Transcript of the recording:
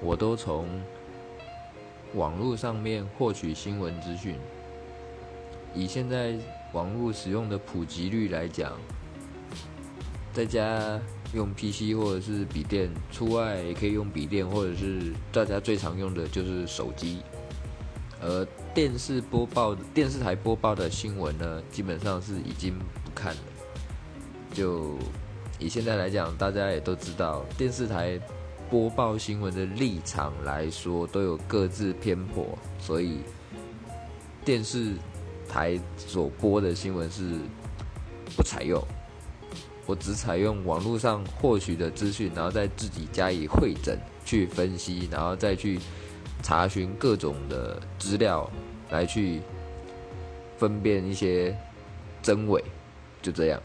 我都从网络上面获取新闻资讯。以现在网络使用的普及率来讲，在家用 PC 或者是笔电，出外也可以用笔电，或者是大家最常用的就是手机。而电视播报、电视台播报的新闻呢，基本上是已经不看了。就以现在来讲，大家也都知道，电视台播报新闻的立场来说，都有各自偏颇，所以电视台所播的新闻是不采用。我只采用网络上获取的资讯，然后再自己加以会诊、去分析，然后再去。查询各种的资料，来去分辨一些真伪，就这样。